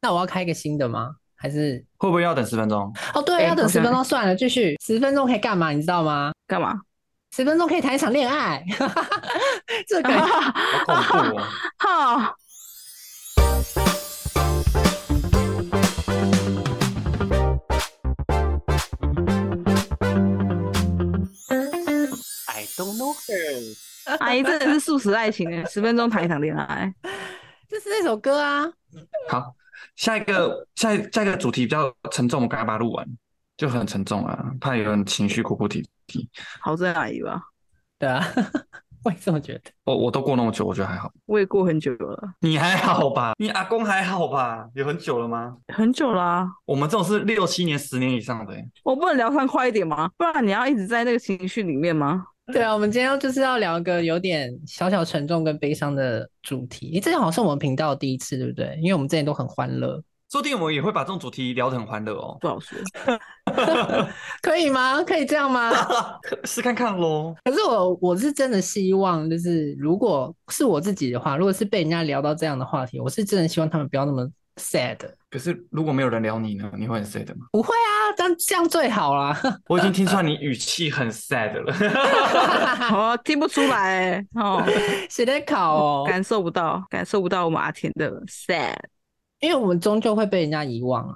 那我要开一个新的吗？还是会不会要等十分钟？哦，对，要等十分钟算了，继续十分钟可以干嘛？你知道吗？干嘛？十分钟可以谈一场恋爱，这个好恐怖哦！好，I don't know her。阿姨真的是素食爱情诶，十分钟谈一场恋爱。这是那首歌啊。好，下一个下一下一个主题比较沉重，我们赶快把它录完，就很沉重啊，怕有人情绪哭哭啼啼。好在阿姨吧，对啊，我也这么觉得。我我都过那么久，我觉得还好。我也过很久了，你还好吧？你阿公还好吧？有很久了吗？很久啦、我们这种是六七年、十年以上的欸。我不能聊上快一点吗？不然你要一直在那个情绪里面吗？对啊，我们今天要就是要聊一个有点小小沉重跟悲伤的主题。诶这好像是我们频道第一次，对不对？因为我们之前都很欢乐，说不定我们也会把这种主题聊得很欢乐哦。不好说。可以吗？可以这样吗？试看看喽。可是我我是真的希望，就是如果是我自己的话，如果是被人家聊到这样的话题，我是真的希望他们不要那么 sad。可是如果没有人聊你呢？你会很 sad 吗？不会啊，这样这样最好啦。我已经听出来你语气很 sad 了。哦，听不出来欸哦，谁在考哦？感受不到，感受不到我们阿田的 sad。因为我们终究会被人家遗忘啊。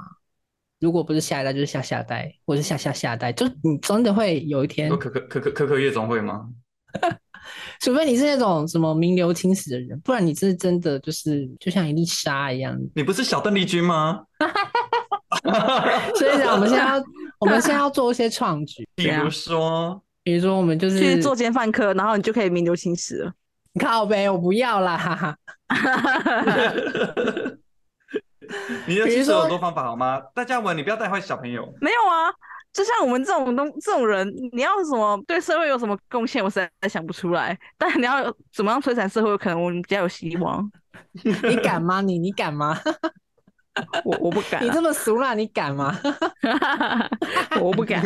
如果不是下一代，就是下下代，或是下下下代，就你真的会有一天，可可可可可可夜总会吗？除非你是那种什么名留青史的人，不然你是真的就是就像一粒沙一样。你不是小邓丽君吗？所以讲，我们现在要，我们现在要做一些创举，比如说，比如说我们就是去做奸犯科，然后你就可以名留青史了。靠呗，我不要啦，哈哈。你的其实有很多方法好吗？大家文，你不要带坏小朋友。没有啊，就像我们这种东这种人，你要什么对社会有什么贡献，我实在想不出来。但你要怎么样摧残社会，可能我们比较有希望。你敢吗？你你敢吗？我我不敢、你啊，这么俗辣，你敢吗？我不敢。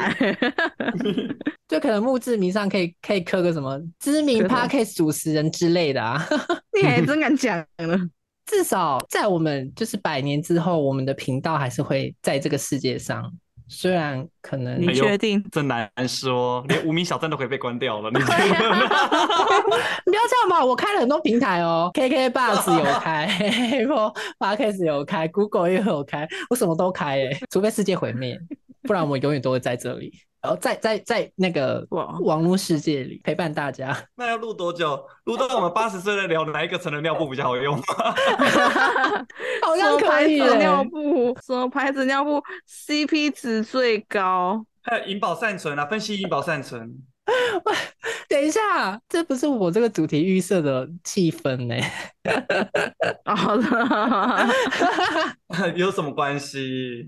就可能墓志铭上可以可以刻个什么知名刻什么 podcast 主持人之类的啊。你还真敢讲呢？至少在我们就是百年之后，我们的频道还是会在这个世界上。虽然可能你确定？真难说，连无名小站都可以被关掉了。你 不要这样吧，我开了很多平台哦，KK Bus 有开，Apple Podcast 有开，Google 也有开，我什么都开诶，除非世界毁灭，不然我们永远都会在这里，然后在在在那个网网络世界里陪伴大家。那要录多久？录到我们八十岁再聊哪一个成人尿布比较好用吗？好像可以牌子尿，布？什么牌子尿布 CP 值最高？还有银保善存啊，分析银保善存。等一下，这不是我这个主题预设的气氛呢。好的，有什么关系？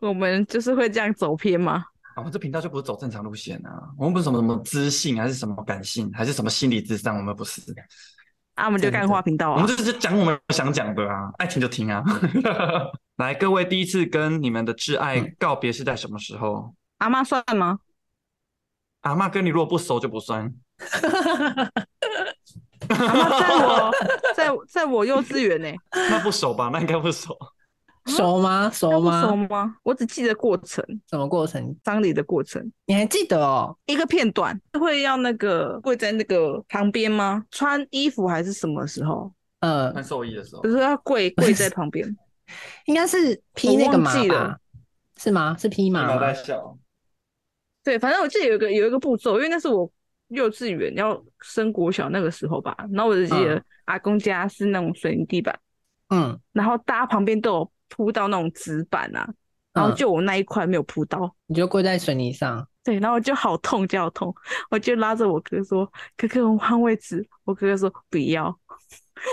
我们就是会这样走偏吗？我们这频道就不是走正常路线啊，我们不是什么什么知性，还是什么感性，还是什么心理智商，我们不是。啊，我们就干话频道啊我们。就是讲我们想讲的啊，爱听就听啊。来，各位第一次跟你们的挚爱嗯告别是在什么时候？阿妈算吗？阿妈跟你如果不熟就不算。阿妈在我 在在我幼稚园呢、那不熟吧？那应该不熟。熟吗？熟吗熟吗？我只记得过程，什么过程？丧礼的过程，你还记得哦？一个片段会要那个跪在那个旁边吗？穿衣服还是什么时候？呃，穿寿衣的时候就，是要跪 跪在旁边。应该是披那个我麻吧忘记了？是吗？是披麻吗毛在？笑。对，反正我记得有一个有一个步骤，因为那是我幼稚园要升国小那个时候吧。然后我就记得嗯阿公家是那种水泥地板，嗯，然后大家旁边都有铺到那种纸板啊，然后嗯就我那一块没有铺到。你就跪在水泥上。对，然后我就好痛，就好痛，我就拉着我哥说：“哥哥，我们换位置。”我哥哥说：“不要。”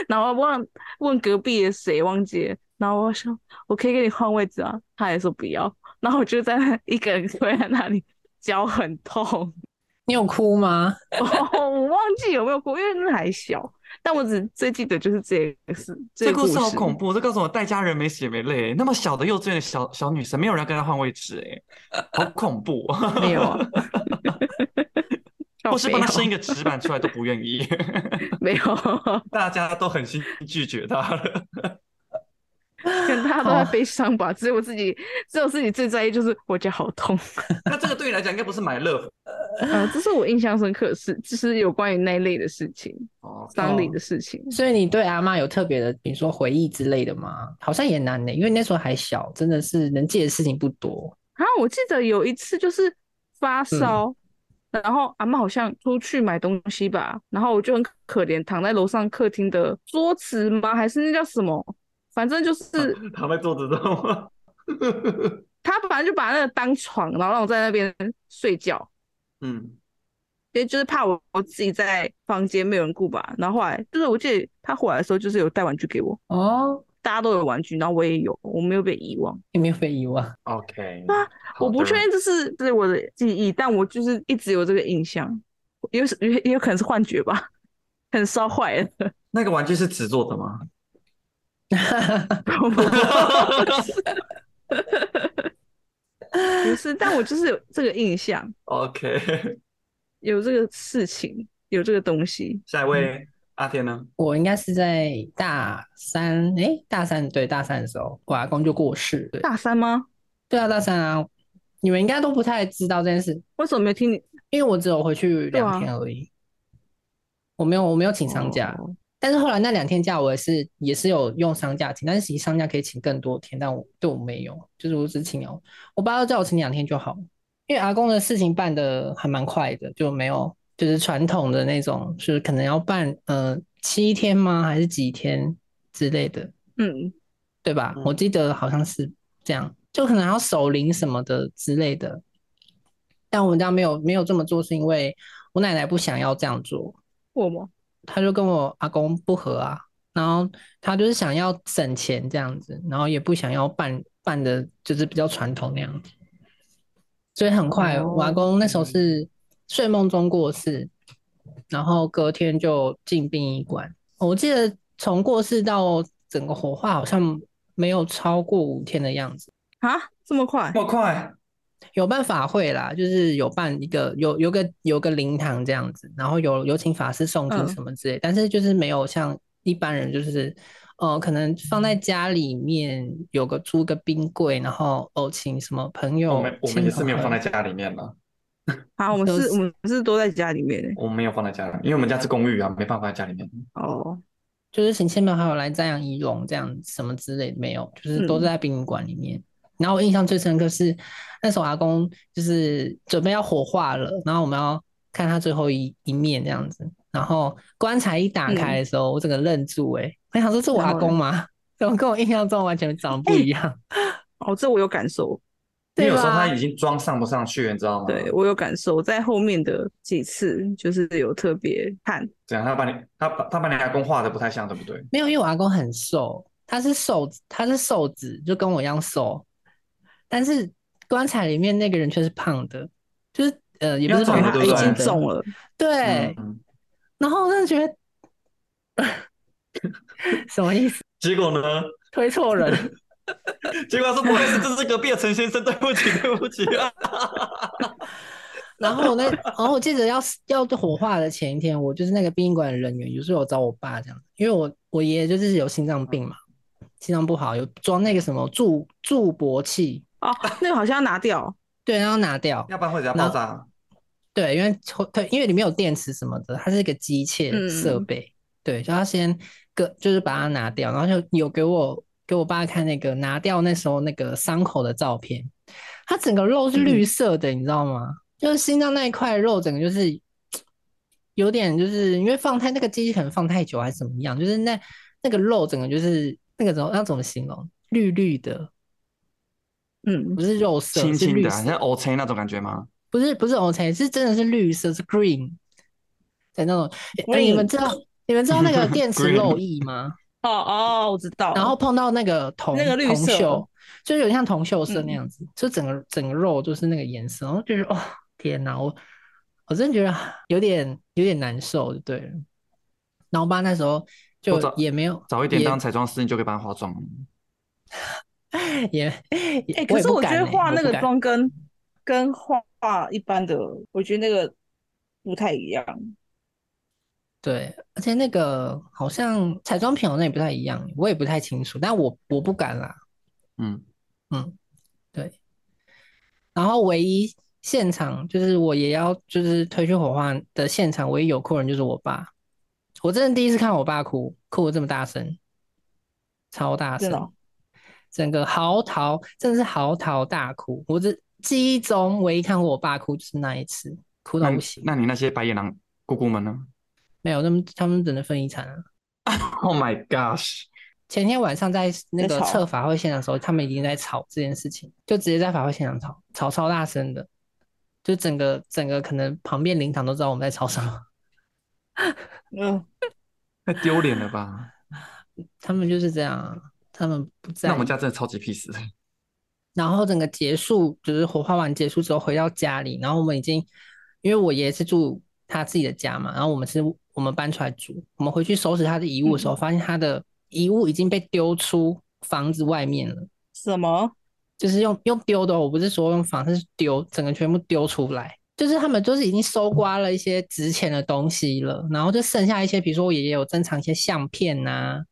然后问问隔壁的谁忘记了，然后我说：“我可以给你换位置啊。”他也说不要，然后我就在那一个人跪在那里，脚很痛。你有哭吗？我忘记有没有哭，因为那还小，但我只最记得就是这个事。这故事好恐怖，这告诉我带家人没血没泪。那么小的幼稚园的小小女生，没有人要跟她换位置，哎，好恐怖。没有啊，或是帮她生一个个纸板出来都不愿意，没有，大家都狠心拒绝她了。可能大家都在悲伤吧，只有我自己，只有自己最在意就是我家好痛。那这个对你来讲应该不是买乐福呃，这是我印象深刻的事，就是有关于那一类的事情，哦，丧礼的事情。所以你对阿妈有特别的，比如说回忆之类的吗？好像也难呢、因为那时候还小，真的是能记的事情不多。啊，我记得有一次就是发烧，然后阿妈好像出去买东西吧，然后我就很可怜，躺在楼上客厅的桌子吗？还是那叫什么？反正就是躺在桌子上吗？他反正就把那个当床，然后让我在那边睡觉，嗯，因为就是怕我我自己在房间没有人顾吧。然后后来就是我记得他回来的时候，就是有带玩具给我，哦，大家都有玩具，然后我也有，我没有被遗忘。也没有被遗忘？OK，啊我不确定这是这是我的记忆，但我就是一直有这个印象，也有也也有可能是幻觉吧，可能烧坏了。那个玩具是纸做的吗？不是，但我就是有这个印象，OK，有这个事情，有这个东西。下一位阿天呢？我应该是在大三，诶，大三对大三的时候，我阿公就过世。大三吗？对啊，大三啊，你们应该都不太知道这件事，为什么没有听你因为我只有回去两天而已，我没有我没有请长假。哦但是后来那两天假我也是也是有用丧假请，但是其实丧假可以请更多天，但我对我没有，就是我只请了，我爸都叫我请两天就好，因为阿公的事情办的还蛮快的，就没有就是传统的那种，就是可能要办呃七天吗？还是几天之类的，嗯，对吧？嗯我记得好像是这样，就可能要守灵什么的之类的。但我们家没有没有这么做，是因为我奶奶不想要这样做，我吗？他就跟我阿公不和啊，然后他就是想要省钱这样子，然后也不想要办办的，就是比较传统那样子，所以很快，我阿公那时候是睡梦中过世，然后隔天就进殡仪馆。我记得从过世到整个火化好像没有超过五天的样子。啊，这么快？这么快？有办法会啦，就是有办一个有有个有个灵堂这样子，然后有有请法师诵经嗯什么之类，但是就是没有像一般人就是呃可能放在家里面有个租个冰柜，然后哦请什么朋友我们我们也是没有放在家里面了，啊，我们是是我们是都在家里面的我们没有放在家里面，因为我们家是公寓啊，没办法在家里面。哦，就是请亲朋好友来瞻仰仪容这样什么之类的没有，就是都在殡仪馆里面。然后我印象最深刻是那时候阿公就是准备要火化了，然后我们要看他最后一一面这样子，然后棺材一打开的时候，我整个愣住、欸，哎，我想说这我阿公吗？怎么跟我印象中完全长得不一样？哦，这我有感受，对因为有时候他已经装上不上去，你知道吗？对我有感受，在后面的几次就是有特别看，怎样？他把你他把他把你阿公画的不太像，对不对？没有，因为我阿公很瘦，他是瘦子，他是瘦子，就跟我一样瘦，但是棺材里面那个人却是胖的，就是呃，也不是胖的，了对不对已经肿了，对，嗯，然后我真的觉得 什么意思？结果呢？推错人，结果他说不好意思，这是隔壁的陈先生，对不起，对不起啊。然后我那，然后我记得要要火化的前一天，我就是那个殡仪馆的人员，有时候有找我爸这样，因为我我爷爷就是有心脏病嘛，心脏不好，有装那个什么助助勃器，哦，那个好像要拿掉，对，然后拿掉，要不然会怎样爆炸？对，因为对，因为里面有电池什么的，它是一个机械设嗯备，对，就要先个就是把它拿掉，然后就有给我给我爸看那个拿掉那时候那个伤口的照片，它整个肉是绿色的，你知道吗？就是心脏那一块肉，整个就是有点就是因为放太那个机器可能放太久还是怎么样，就是那那个肉整个就是那个怎么要怎么形容？绿绿的，嗯不，是肉色，青青的啊，是绿色像 O C 那种感觉吗？不是不是 O C，是真的是绿色，是 green 的那种。呃 Green 你们知道你们知道那个 电池漏液吗？哦哦，我知道，然后碰到那个铜那个绿铜色锈，就有点像铜锈色嗯那样子，就整个整个肉就是那个颜色，然后就是哦天哪，我我真的觉得有点有点难受，就对了。然后我爸那时候就也没有早一点也当彩妆师，你就可以帮他化妆了。也哎、也可是我觉得画那个妆跟跟画一般的，我觉得那个不太一样。对，而且那个好像彩妆品好像也不太一样，我也不太清楚，但我我不敢啦。嗯，嗯，对。然后唯一现场就是我也要就是推去火化的现场，唯一有哭人就是我爸。我真的第一次看我爸哭，哭的这么大声，超大声，整个嚎啕，真的是嚎啕大哭。我这记忆中唯一看过我爸哭就是那一次，哭到不行。那你那些白眼狼姑姑们呢没有，他们他们只能分遗产了。？Oh my gosh！前天晚上在那个测法会现场的时候，他们已经在吵这件事情，就直接在法会现场吵，吵超大声的，就整个整个可能旁边灵堂都知道我们在吵什么。嗯，太丢脸了吧？他们就是这样啊，他们不在那我们。家真的超级 peace。然后整个结束，就是火化完结束之后回到家里，然后我们已经，因为我爷爷是住他自己的家嘛，然后我们是我们搬出来住，我们回去收拾他的遗物的时候，发现他的遗物已经被丢出房子外面了。什么？就是用用丢的哦，我不是说用房子丢，整个全部丢出来。就是他们就是已经搜刮了一些值钱的东西了，然后就剩下一些，比如说我爷爷有珍藏一些相片呐、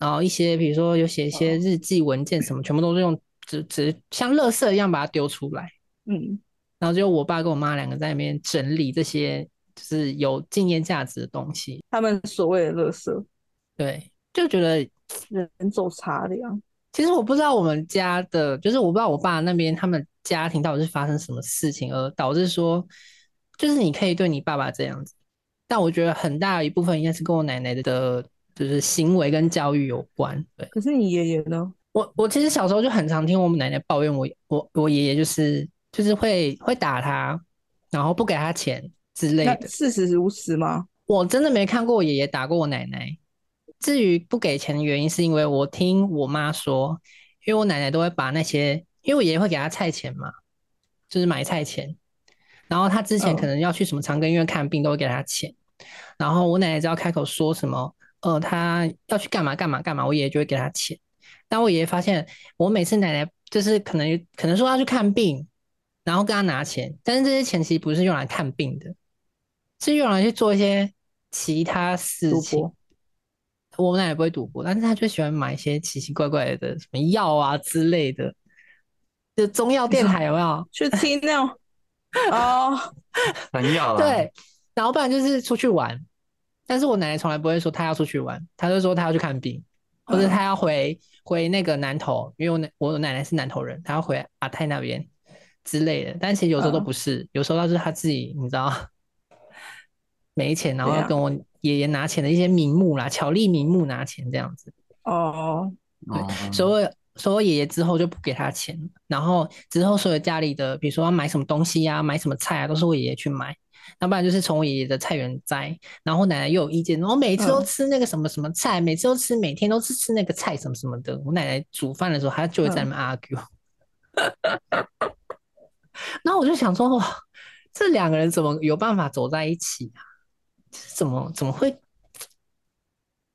然后一些比如说有写一些日记文件什么，全部都是用纸纸像垃圾一样把它丢出来。嗯，然后就我爸跟我妈两个在那边整理这些就是有纪念价值的东西，他们所谓的垃圾，对，就觉得人走茶凉。其实我不知道我们家的，就是我不知道我爸那边他们家庭到底是发生什么事情，而导致说，就是你可以对你爸爸这样子，但我觉得很大一部分应该是跟我奶奶的，就是行为跟教育有关。对可是你爷爷呢？我，我其实小时候就很常听我们奶奶抱怨我，我我爷爷就是就是会会打他，然后不给他钱之类的。事实如此吗？我真的没看过我爷爷打过我奶奶。至于不给钱的原因，是因为我听我妈说，因为我奶奶都会把那些，因为我爷爷会给他菜钱嘛，就是买菜钱，然后他之前嗯可能要去什么长庚医院看病，都会给他钱，然后我奶奶只要开口说什么，呃，他要去干嘛干嘛干嘛，我爷爷就会给他钱。但我爷爷发现，我每次奶奶就是可能可能说要去看病，然后跟他拿钱，但是这些钱其实不是用来看病的，是用来去做一些其他事情博。我奶奶不会赌博，但是她就喜欢买一些奇奇怪怪的什么药啊之类的，就中药电台有没有？去听那种哦，很要啦。对，然后不然就是出去玩，但是我奶奶从来不会说她要出去玩，她就说她要去看病，或者嗯。她要回回那个南投，因为我奶我奶奶是南投人，她要回阿泰那边之类的。但其实有时候都嗯。不是，有时候她是她自己，你知道，没钱，然后要跟我爷爷拿钱的一些名目啦，巧立名目拿钱这样子。哦，哦，所以所以我爷爷之后就不给他钱了，然后之后所有家里的，比如说要买什么东西呀、买什么菜啊，都是我爷爷去买，要不然就是从我爷爷的菜园摘。然后我奶奶又有意见，我每次都嗯吃那个什么什么菜，每次都吃，每天都是吃那个菜什么什么的。我奶奶煮饭的时候，她就会在那边 argue。然后我就想说，哇，这两个人怎么有办法走在一起啊？怎么怎么会？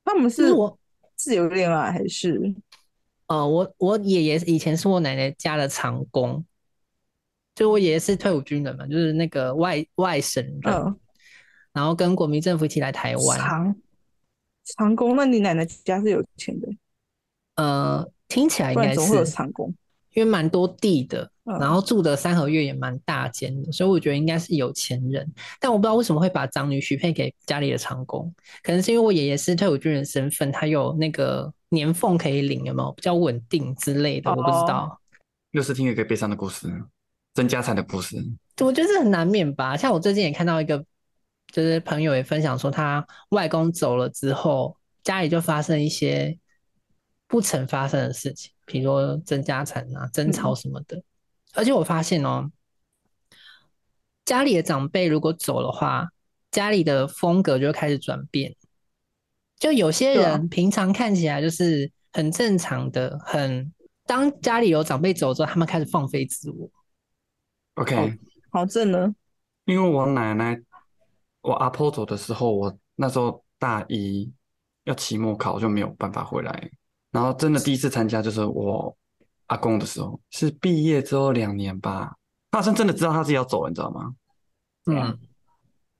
他们是是我自由恋爱还是呃，我我爷爷以前是我奶奶家的长工，就我爷爷是退伍军人嘛，就是那个外外省人，嗯然后跟国民政府一起来台湾。长长工？那你奶奶家是有钱的，呃，听起来应该是长工？因为蛮多地的，嗯然后住的三合院也蛮大间的，所以我觉得应该是有钱人。但我不知道为什么会把长女许配给家里的长工，可能是因为我爷爷是退伍军人身份，他有那个年俸可以领，有没有比较稳定之类的？我不知哦道。又是听一个悲伤的故事，争家产的故事。我觉得这很难免吧。像我最近也看到一个，就是朋友也分享说，他外公走了之后，家里就发生一些不曾发生的事情，比如说争家产啊、争吵什么的。而且我发现哦，家里的长辈如果走的话，家里的风格就开始转变。就有些人平常看起来就是很正常的，很当家里有长辈走之后，他们开始放飞自我。OK，、哦好正呢，因为我奶奶，我阿婆走的时候，我那时候大一要期末考，就没有办法回来。然后真的第一次参加就是我阿公的时候，是毕业之后两年吧，他好像真的知道他自己要走了，你知道吗？嗯，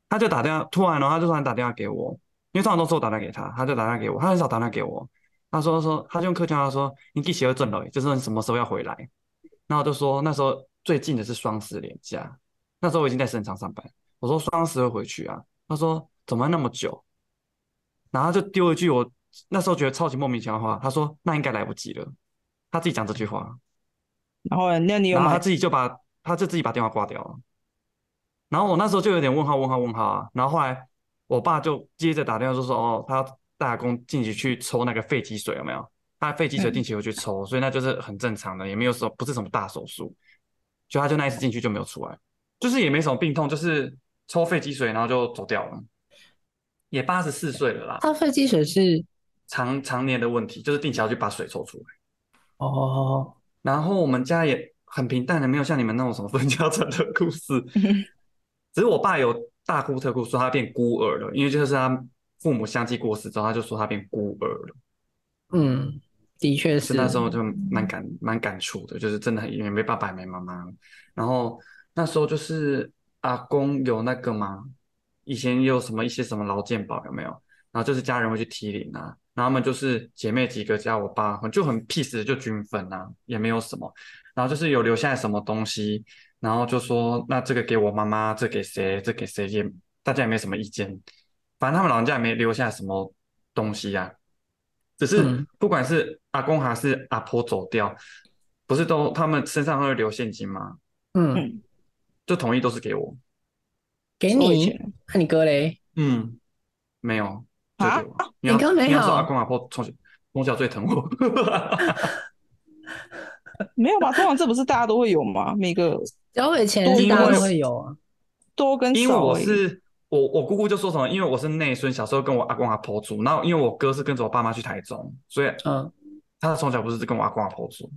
他就打电话，突然哦，他就突然打电话给我，因为通常都是我打电话给他，他就打电话给我，他很少打电话给我。他说说，他就用客家话说：“你几时会挣了？就是你什么时候要回来？”然后我就说那时候最近的是双十连假，那时候我已经在市场上班。我说双十会回去啊，他说怎么那么久？然后就丢一句我那时候觉得超级莫名其妙的话，他说那应该来不及了。他自己讲这句话，然后那你？然后他自己就把他就自己把电话挂掉了。然后我那时候就有点问号问号问号啊。然后后来我爸就接着打电话就说哦，他要带阿公进去去抽那个肺积水有没有？他肺积水定期会去抽，所以那就是很正常的，也没有什么不是什么大手术。就他就那一次进去就没有出来，就是也没什么病痛，就是抽肺积水然后就走掉了。也八十四岁了啦，他肺积水是常常年的问题，就是定期要去把水抽出来。哦，然后我们家也很平淡的，没有像你们那种什么分家产的故事。只是我爸有大哭特哭说他变孤儿了，因为就是他父母相继过世之后，他就说他变孤儿了。嗯，的确是。那时候就蛮感蛮感触的，就是真的也没爸爸也没妈妈。然后那时候就是阿公有那个嘛，以前有什么一些什么劳健保有没有？然后就是家人会去提领啊，然后他们就是姐妹几个加我爸，就很 peace 就均分啊，也没有什么。然后就是有留下来什么东西，然后就说那这个给我妈妈，这给谁？这给谁？也大家也没什么意见。反正他们老人家也没留下什么东西呀。只是不管是阿公还是阿婆走掉，不是都他们身上会留现金吗？嗯，就统一都是给我，给你，那你哥嘞？嗯，没有，就给我。你哥没有？阿公阿婆从小从小最疼我，没有吧？通常这不是大家都会有吗？每个交给钱是大家都会有啊，多跟少。因为我是。我我姑姑就说什么，因为我是内孙，小时候跟我阿公阿婆住，然后因为我哥是跟着我爸妈去台中，所以嗯，他从小不是跟我阿公阿婆住。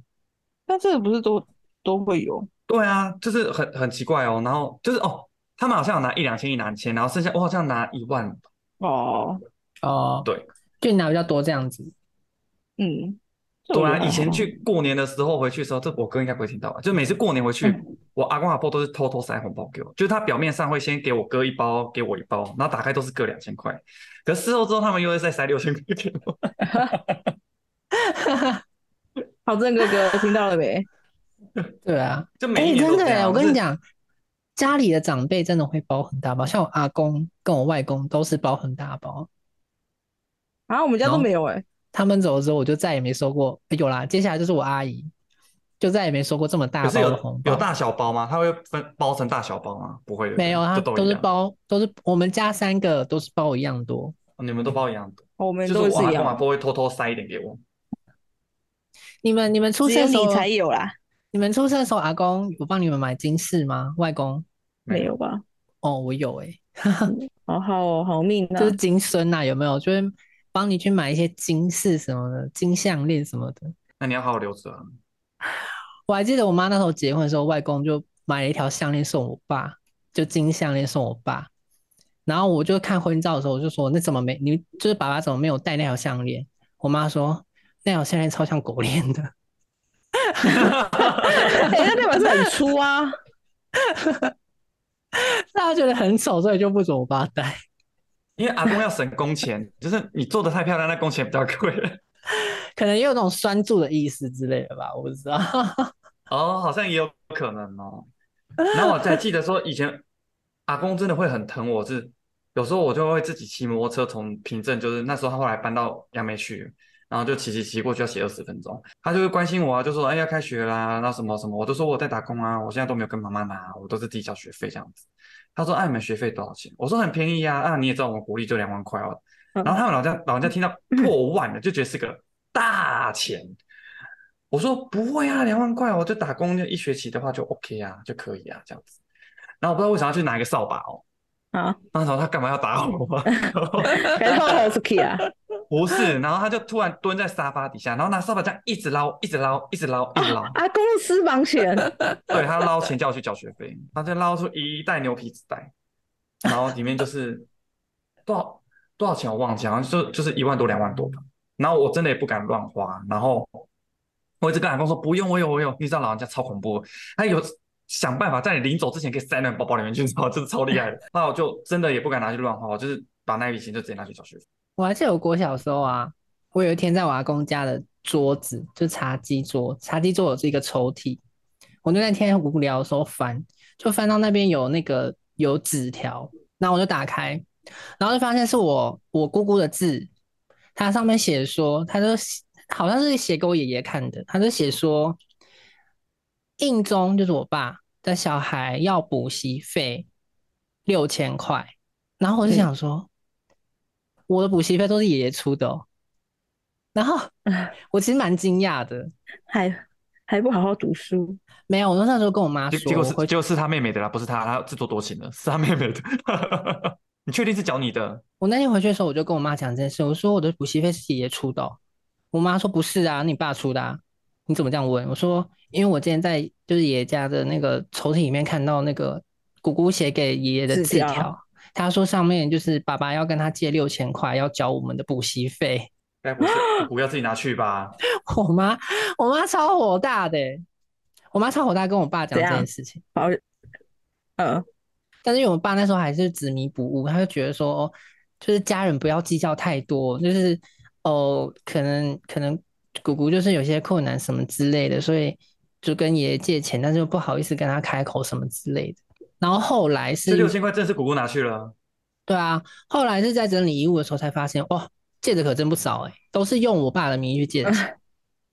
但这个不是都都会有？对啊，就是很很奇怪哦。然后就是哦，他们好像有拿一两千一两千，然后剩下我好像拿一万。哦哦，对，就拿比较多这样子。嗯。对啊，以前去过年的时候回去的时候，这我哥应该不会听到吧？就每次过年回去，我阿公阿婆都是偷偷塞红包给我，就是他表面上会先给我哥一包，给我一包，然后打开都是各两千块，可事后之后他们又会再塞六千块给我。好正哥哥听到了没？对啊，真的哎，我跟你讲，家里的长辈真的会包很大包，像我阿公跟我外公都是包很大包。啊，我们家都没有哎。他们走了之后，我就再也没收过。有啦，接下来就是我阿姨，就再也没收过这么大包的红包。有大小包吗？他会分包成大小包吗？不会的，没有，他都是包，都是我们家三个都是包一样多。你们都包一样多，我们都是一样。不会偷偷塞一点给我。你们你们出生时候才有啦。你们出生的时候，阿公有帮你们买金饰吗？外公没有吧？哦，我有哎，好好哦，好命啊！就是金孙呐，有没有？就是。帮你去买一些金饰什么的，金项链什么的。那你要好好留着啊。我还记得我妈那时候结婚的时候，外公就买了一条项链送我爸，就金项链送我爸。然后我就看婚照的时候，我就说：“那怎么没？你就是爸爸怎么没有戴那条项链？”我妈说：“那条项链超像狗链的。”哎，那那把是很粗啊。大家觉得很丑，所以就不准我爸戴。因为阿公要省工钱，就是你做的太漂亮，那工钱比较贵。可能也有那种拴住的意思之类的吧，我不知道。哦，好像也有可能哦。然后我才记得说，以前阿公真的会很疼我，是有时候我就会自己骑摩托车从平镇，就是那时候他后来搬到杨梅去，然后就骑骑骑过去要骑二十分钟，他就会关心我啊，就说哎要开学啦，那什么什么，我都说我在打工啊，我现在都没有跟妈妈拿，我都是自己交学费这样子。他说：“哎，你们学费多少钱？”我说：“很便宜呀，啊，你也知道我们国立就两万块哦。”然后他们老家老人家听到破万了，就觉得是个大钱。我说：“不会啊，两万块，我就打工就一学期的话就 OK 啊，就可以啊，这样子。”然后我不知道为什么要去拿一个扫把哦。啊，那时候他干嘛要打我？开炮还是 K 啊？不是，然后他就突然蹲在沙发底下，然后拿扫把这样一直捞，一直捞，一直捞，一直捞。啊，公司房钱。对他捞钱叫我去缴学费，他就捞出一袋牛皮纸袋，然后里面就是多少多少钱我忘记，好像就就是一万多两万多吧。然后我真的也不敢乱花，然后我一直跟老公说不用，我有我有，你知道老人家超恐怖，他有。想办法在你临走之前可以塞到包包里面去，知道就是超厉害的。那我就真的也不敢拿去乱花，我就是把那笔钱就直接拿去缴学费。我还记得我国小的时候啊，我有一天在我阿公家的桌子，就茶几桌，茶几桌有是一个抽屉，我就那天无聊的时候翻，就翻到那边有那个有纸条，然后我就打开，然后就发现是我我姑姑的字，它上面写说，他就好像是写给我爷爷看的，他就写说，印中就是我爸的小孩要补习费六千块，然后我就想说，我的补习费都是爷爷出的哦，然后 我其实蛮惊讶的，还还不好好读书，没有，我那时候跟我妈说，结结果是结果是他妹妹的啦，不是他，他自作多情了，是他妹妹的。你确定是缴你的？我那天回去的时候，我就跟我妈讲这件事，我说我的补习费是爷爷出的哦、我妈说不是啊，你爸出的啊，你怎么这样问？我说因为我今天在就是爷爷家的那个抽屉里面看到那个姑姑写给爷爷的字条字条，他说上面就是爸爸要跟他借六千块，要交我们的补习费。该不是不要自己拿去吧？我妈我妈超火大的欸、我妈超火大，跟我爸讲这件事情。好，嗯，但是因为我爸那时候还是执迷不悟，他就觉得说，哦就是家人不要计较太多，就是哦，可能可能姑姑就是有些困难什么之类的，所以就跟爷爷借钱，但是又不好意思跟他开口什么之类的。然后后来是这六千块真的是姑姑拿去了。对啊，后来是在整理遗物的时候才发现，哇，借的可真不少哎、都是用我爸的名义去借的钱。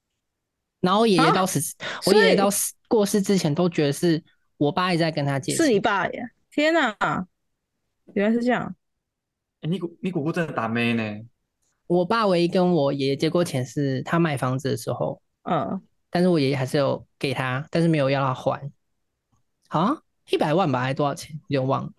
然后我爷爷到死，我爷爷到死过世之前都觉得是我爸一直在跟他借。是你爸耶！天哪，原来是这样。哎，你姑你姑姑真的打妹呢？我爸唯一跟我爷爷借过钱是他买房子的时候，嗯，但是我爷爷还是有给他，但是没有要他还，好像一百万吧，还是多少钱，有点忘了。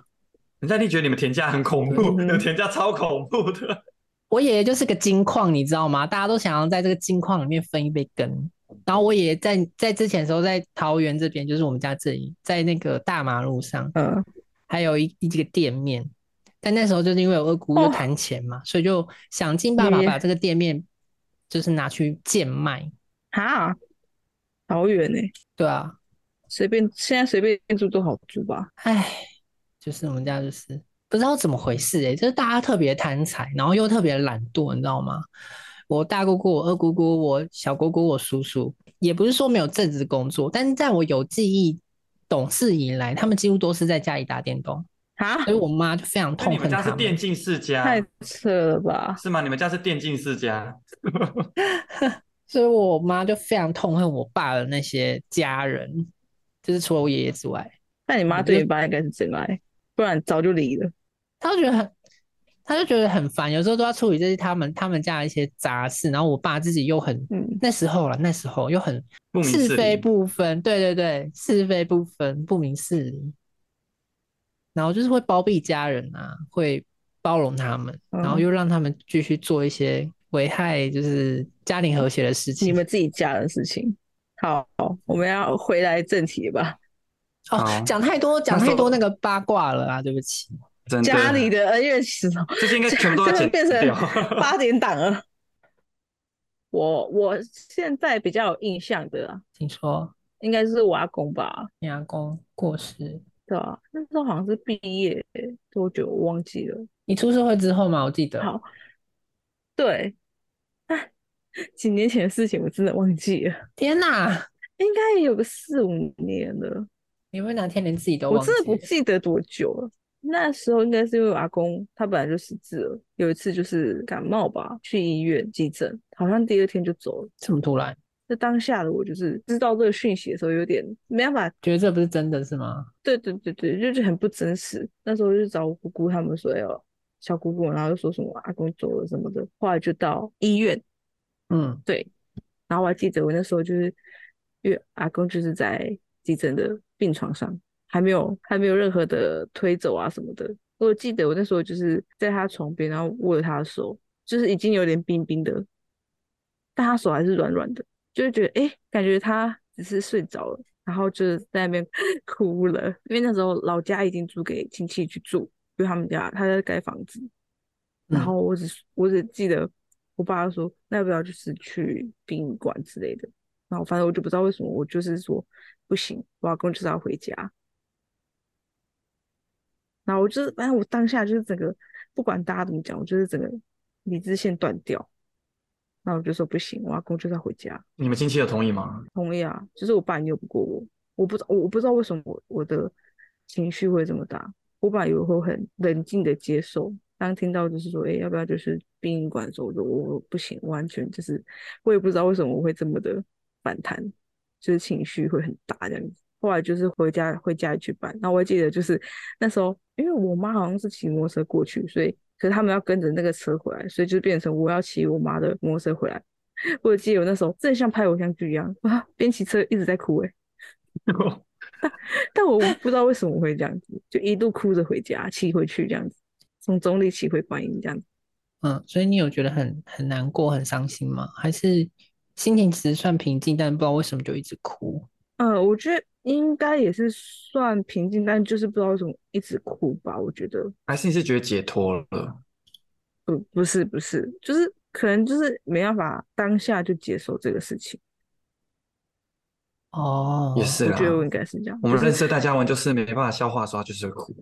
人家一定觉得你们田家很恐怖，你们田家超恐怖的。我爷爷就是个金矿，你知道吗？大家都想要在这个金矿里面分一杯羹。然后我爷爷在在之前的时候，在桃园这边，就是我们家这里，在那个大马路上，嗯，还有一一个店面。但那时候就是因为我二姑又哦谈钱嘛，所以就想尽办法把这个店面就是拿去贱卖。哈，好远呢，对啊，随便现在随便住都好住吧？唉，就是我们家就是不知道怎么回事诶、就是大家特别贪财，然后又特别懒惰，你知道吗？我大姑姑、我二姑姑、我小姑姑、我叔叔，也不是说没有正职工作，但是在我有记忆、懂事以来，他们几乎都是在家里打电动，啊所以，我妈就非常痛恨你们家是。电竞世家太扯了吧？是吗？你们家是电竞世家？所以我妈就非常痛恨我爸的那些家人，就是除了我爷爷之外，那你妈对你爸应该是真爱，不然早就离了。他就觉得很，他就觉得很烦，有时候都要处理这些他们他们家的一些杂事，然后我爸自己又很嗯，那时候了，那时候又很不明事是非。不分，对对对，是非不分，不明事理，然后就是会包庇家人啊，会包容他们，然后嗯又让他们继续做一些危害就是家庭和谐的事情。你们自己家的事情。好，我们要回来正题吧。哦好，讲太多讲太多那个八卦了啊，对不起。真的，家里的恩怨情仇，这些应该全部都要 变成。八点档了。我我现在比较有印象的啊，请说，应该是我阿公吧，你阿公过世，对吧、那时候好像是毕业多久，我忘记了。你出社会之后吗？我记得。好，对，哎，几年前的事情我真的忘记了，天哪，应该也有个四五年了，你会哪天连自己都忘记我真的不记得多久了。那时候应该是因为我阿公他本来就失智了，有一次就是感冒吧，去医院急诊，好像第二天就走了。这么突然？那当下的我就是知道这个讯息的时候，有点没办法，觉得这不是真的是吗？对对对对，就是很不真实。那时候就找我姑姑他们说要小姑姑，然后就说什么阿公走了什么的，后来就到医院，嗯，对然后我还记得我那时候就是，因为阿公就是在急诊的病床上，还没有还没有任何的推走啊什么的。我记得我那时候就是在他床边，然后握着他的手，就是已经有点冰冰的，但他手还是软软的，就是觉得哎，感觉他只是睡着了，然后就是在那边 哭了，因为那时候老家已经租给亲戚去住，因为他们家他在盖房子，然嗯。后我只我只记得我爸说，那要不要就是去殡仪馆之类的。然后反正我就不知道为什么，我就是说不行，我阿公就是要回家。然后我就是，反正我当下就是整个不管大家怎么讲，我就是整个理智线断掉。然后我就说不行，我阿公就是要回家。你们亲戚有同意吗？同意啊，就是我爸拗不过我，我不知我我不知道为什么我我的情绪会这么大。我本来以为会很冷静的接受，当听到就是说，哎，要不要就是殡仪馆的时候，我说我不行，完全就是我也不知道为什么我会这么的反弹，就是情绪会很大这样子。后来就是回家回家里去办，那我还记得就是那时候，因为我妈好像是骑摩托车过去，所以可是他们要跟着那个车回来，所以就变成我要骑我妈的摩托车回来。我记得我那时候真的像拍偶像剧一样啊，边骑车一直在哭哎 但我不知道为什么会这样子，就一度哭着回家，骑回去这样子，从中立起回观音这样子。嗯，所以你有觉得很很难过、很伤心吗？还是心情其实算平静，但不知道为什么就一直哭？嗯，我觉得应该也是算平静，但就是不知道为什么一直哭吧。我觉得还是你是觉得解脱了？不不是不是，就是可能就是没办法当下就接受这个事情。哦，也是啦我觉。得我应该是这样，我们认识的戴嘉文就是没办法消化的时候，他就是会哭。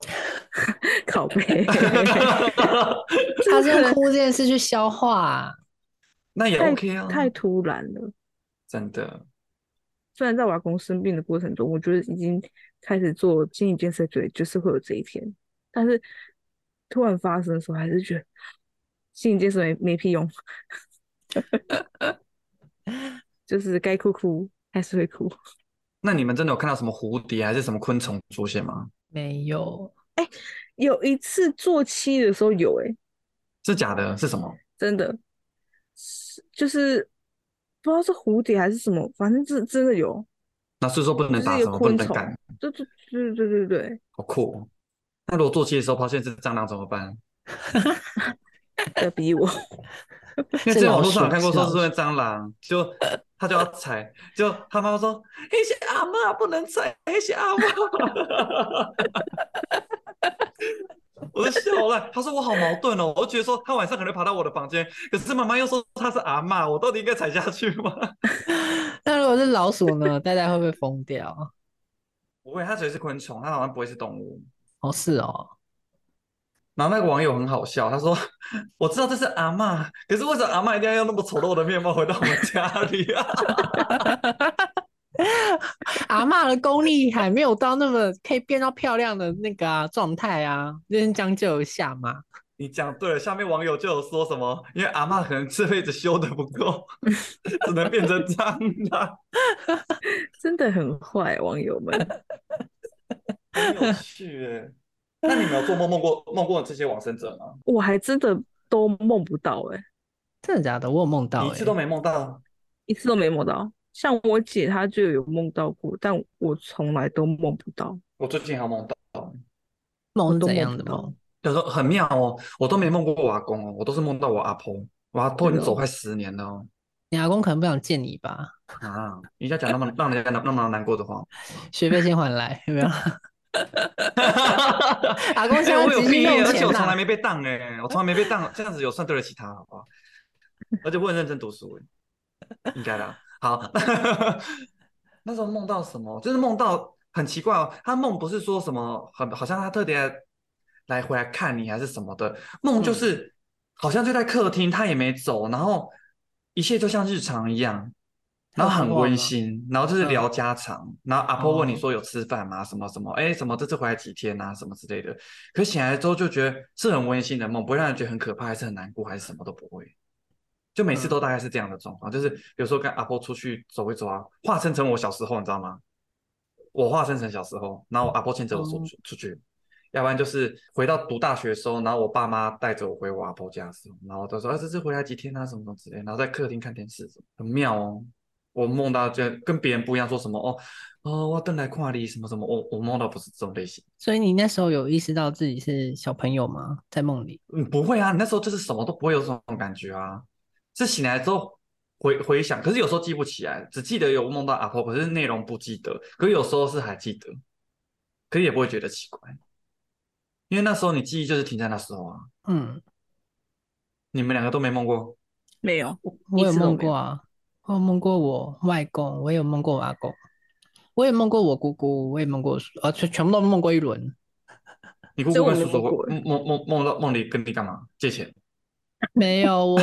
拷贝，他是用哭这件事去消化。那也 OK 啊，太突然了。真的。虽然在我阿公生病的过程中，我觉得已经开始做心理建设，觉得，就是会有这一天，但是突然发生的时候，还是觉得心理建设没没屁用，就是该哭哭还是会哭。那你们真的有看到什么蝴蝶还是什么昆虫出现吗？没有，哎有一次做七的时候有、欸，是假的？是什么？真的是就是不知道是蝴蝶还是什么，反正是真的有，那是说不能打什么，不能赶，，对对对对对对好酷哦。那如果做七的时候发现是蟑螂怎么办？对，要逼我，因为之前网络上看过说是因为蟑螂，就他就要踩，就他妈妈说：“那些阿嬷不能踩，那些阿嬷。”我就笑了，他说我好矛盾哦，我就觉得说他晚上可能爬到我的房间，可是妈妈又说他是阿嬷，我到底应该踩下去吗？那如果是老鼠呢？呆呆会不会疯掉？不会，它只会是昆虫，它好像不会是动物。哦，是哦，然后那个网友很好笑，他说：“我知道这是阿嬷，可是为什么阿嬷一定要用那么丑陋的面貌回到我们家里啊？” 阿嬷的功力还没有到那么可以变到漂亮的那个啊状态啊，先将就一下嘛。你讲对了，下面网友就有说什么，因为阿嬷可能这辈子修的不够，只能变成蟑螂，真的很坏，网友们。很有趣耶。那你们有做梦梦过梦过这些往生者吗？我还真的都梦不到哎、真的假的？我有梦到、欸，一次都没梦到？一次都没梦到。像我姐她就有梦到过，但我从来都梦不到。我最近还梦到，梦是怎样的梦？有时候很妙哦，我都没梦过我阿公哦，我都是梦到我阿婆，我阿婆已经走快十年了哦。你阿公可能不想见你吧？啊，你要讲那么让人家那那么难过的话，学费先还来，有没有？阿公现哎，我有在急需毕业，用、而且我从来没被当哎，我从来没被当，这样子有算对得起他，好不好？而且我很认真读书哎，应该的。好，那时候梦到什么？就是梦到很奇怪哦，他梦不是说什么很好像他特别来回来看你还是什么的，梦就是好像就在客厅，他也没走，然后一切就像日常一样。然后很温馨，然后就是聊家常，然后阿婆问你说有吃饭吗？什么什么？哎，什么这次回来几天啊？什么之类的。可醒来之后就觉得是很温馨的梦，不会让人觉得很可怕，还是很难过，还是什么都不会。就每次都大概是这样的状况，就是有时候跟阿婆出去走一走啊，化身成我小时候，你知道吗？我化身成小时候，然后我阿婆牵着我手出出去，要不然就是回到读大学的时候，然后我爸妈带着我回我阿婆家的时候，然后都说啊这次回来几天啊，什么什么之类，然后在客厅看电视，很妙哦。我梦到就跟别人不一样，说什么哦哦，我等来跨你什么什么，我我梦到不是这种类型。所以你那时候有意识到自己是小朋友吗？在梦里？嗯，不会啊，你那时候就是什么都不会有这种感觉啊，是醒来之后回回想，可是有时候记不起来，只记得有梦到阿婆，可是内容不记得，可是有时候是还记得，可是也不会觉得奇怪，因为那时候你记忆就是停在那时候啊。嗯，你们两个都没梦过？没有，我有梦过啊，我有梦过我外公，我有梦过我阿公，我也梦过我姑姑，我也梦过我叔，呃，全全部都梦过一轮。你姑姑跟叔叔梦过梦梦梦到梦里跟你干嘛？借钱？没有我，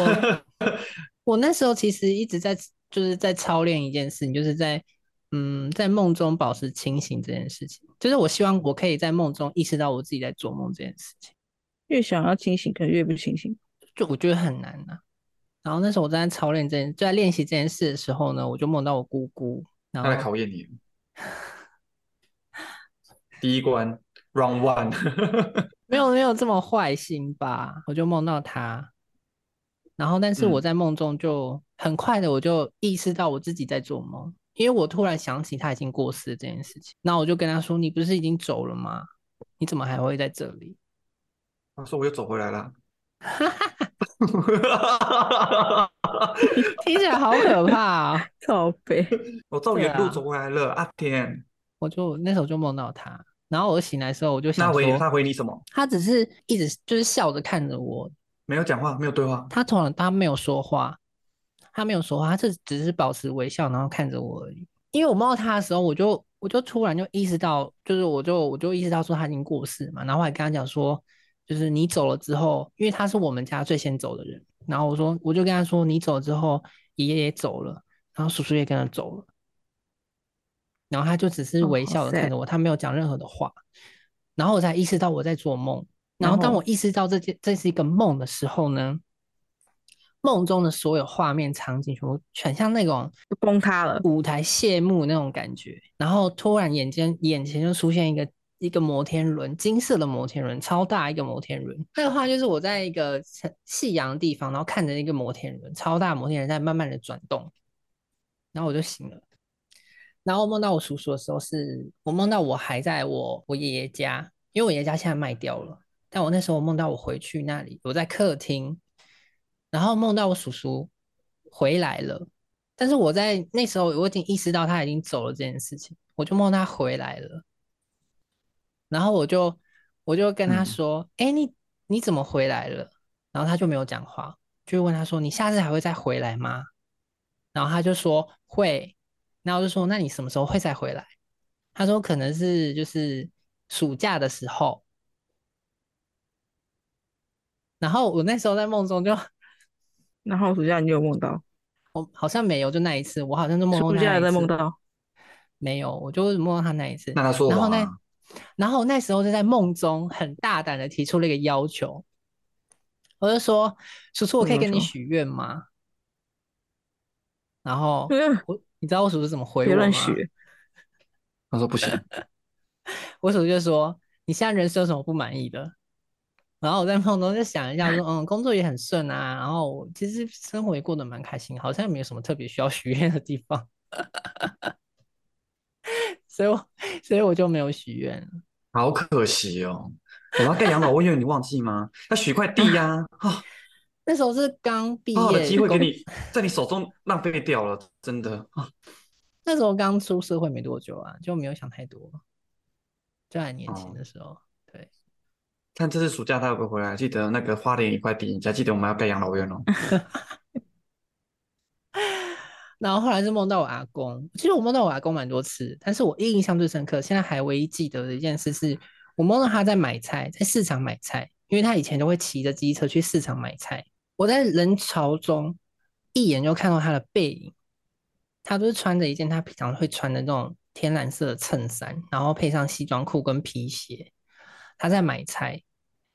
我那时候其实一直在就是在操练一件事情，就是在嗯在梦中保持清醒这件事情。就是我希望我可以在梦中意识到我自己在做梦这件事情，越想要清醒，可能越不清醒。就我觉得很难呐、然后那时候我正在操练这件，就在练习这件事的时候呢，我就梦到我姑姑，然他来后考验你。第一关 round one，没有没有这么坏心吧，我就梦到他，然后但是我嗯在梦中就很快的我就意识到我自己在做梦，因为我突然想起他已经过世这件事情，那我就跟他说：“你不是已经走了吗？你怎么还会在这里他说我又走回来了。” 听起来好可怕啊！靠背，我照对啊原路走回来了啊天！我就那时候就梦到他，然后我醒来的时候我就想那回他，回你什么？他只是一直就是笑着看着我，没有讲话，没有对话。他从来他没有说话，他没有说话，他是只是保持微笑，然后看着我而已。因为我梦到他的时候，我就我就突然就意识到，就是我就我就意识到说他已经过世嘛，然后我还跟他讲说，就是你走了之后，因为他是我们家最先走的人，然后我说我就跟他说，你走了之后，爷爷也走了，然后叔叔也跟着走了，然后他就只是微笑的看着我，他没有讲任何的话，然后我才意识到我在做梦。然然后后当我意识到这件这是一个梦的时候呢，梦中的所有画面场景全部全像那种就崩塌了。舞台谢幕那种感觉，然后突然眼间眼前就出现一个一个摩天轮，金色的摩天轮，超大一个摩天轮。那个话就是我在一个很夕阳的地方，然后看着一个摩天轮，超大摩天轮在慢慢的转动，然后我就醒了。然后梦到我叔叔的时候是，我梦到我还在我我爷爷家，因为我爷爷家现在卖掉了，但我那时候梦到我回去那里，我在客厅，然后梦到我叔叔回来了，但是我在那时候我已经意识到他已经走了这件事情，我就梦他回来了，然后我就我就跟他嗯说：“哎、你你怎么回来了？”然后他就没有讲话，就问他说：“你下次还会再回来吗？”然后他就说会，然后我就说：“那你什么时候会再回来？”他说：“可能是就是暑假的时候。”然后我那时候在梦中就 然后暑假你有梦到，我好像没有，就那一次，我好像就梦到暑假也在梦到，没有，我就梦到他那一次。那他说然后那？然后那时候就在梦中很大胆的提出了一个要求，我就说：“叔叔，我可以跟你许愿吗？”然后 嗯，我，你知道我叔叔怎么回别我吗？乱许，他说不行。我叔叔就说：“你现在人生有什么不满意的？”然后我在梦中就想一下，说：“嗯，工作也很顺啊，然后其实生活也过得蛮开心，好像没有什么特别需要许愿的地方。”所以我，所以我就没有许愿了。好可惜哦！我要盖养老院，你忘记吗？要许块地呀！啊，那时候是刚毕好好的业，工机会给你，在你手中浪费掉了，真的啊！那时候刚出社会没多久啊，就没有想太多，就很年轻哦的时候。对，看这次暑假他会不会回来？记得那个花莲一块地，你还记得我们要盖养老院哦。然后后来是梦到我阿公，其实我梦到我阿公蛮多次，但是我印象最深刻，现在还唯一记得的一件事是，我梦到他在买菜，在市场买菜，因为他以前都会骑着机车去市场买菜。我在人潮中一眼就看到他的背影，他都是穿着一件他平常会穿的那种天蓝色的衬衫，然后配上西装裤跟皮鞋，他在买菜，